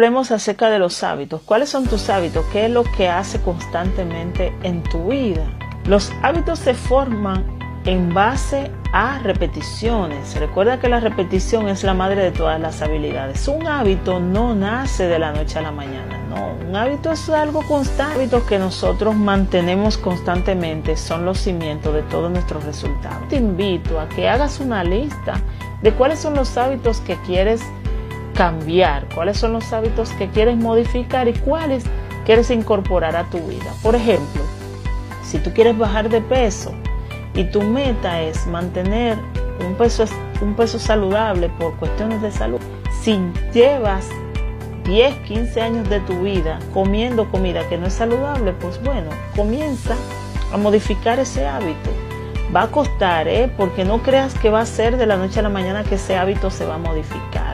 Hablemos acerca de los hábitos. ¿Cuáles son tus hábitos? ¿Qué es lo que hace constantemente en tu vida? Los hábitos se forman en base a repeticiones. Recuerda que la repetición es la madre de todas las habilidades. Un hábito no nace de la noche a la mañana, no. Un hábito es algo constante. Hábitos que nosotros mantenemos constantemente son los cimientos de todos nuestros resultados. Te invito a que hagas una lista de cuáles son los hábitos que quieres cambiar, cuáles son los hábitos que quieres modificar y cuáles quieres incorporar a tu vida. Por ejemplo, si tú quieres bajar de peso y tu meta es mantener un peso, un peso saludable por cuestiones de salud, si llevas 10, 15 años de tu vida comiendo comida que no es saludable, pues bueno, comienza a modificar ese hábito. Va a costar, ¿eh? porque no creas que va a ser de la noche a la mañana que ese hábito se va a modificar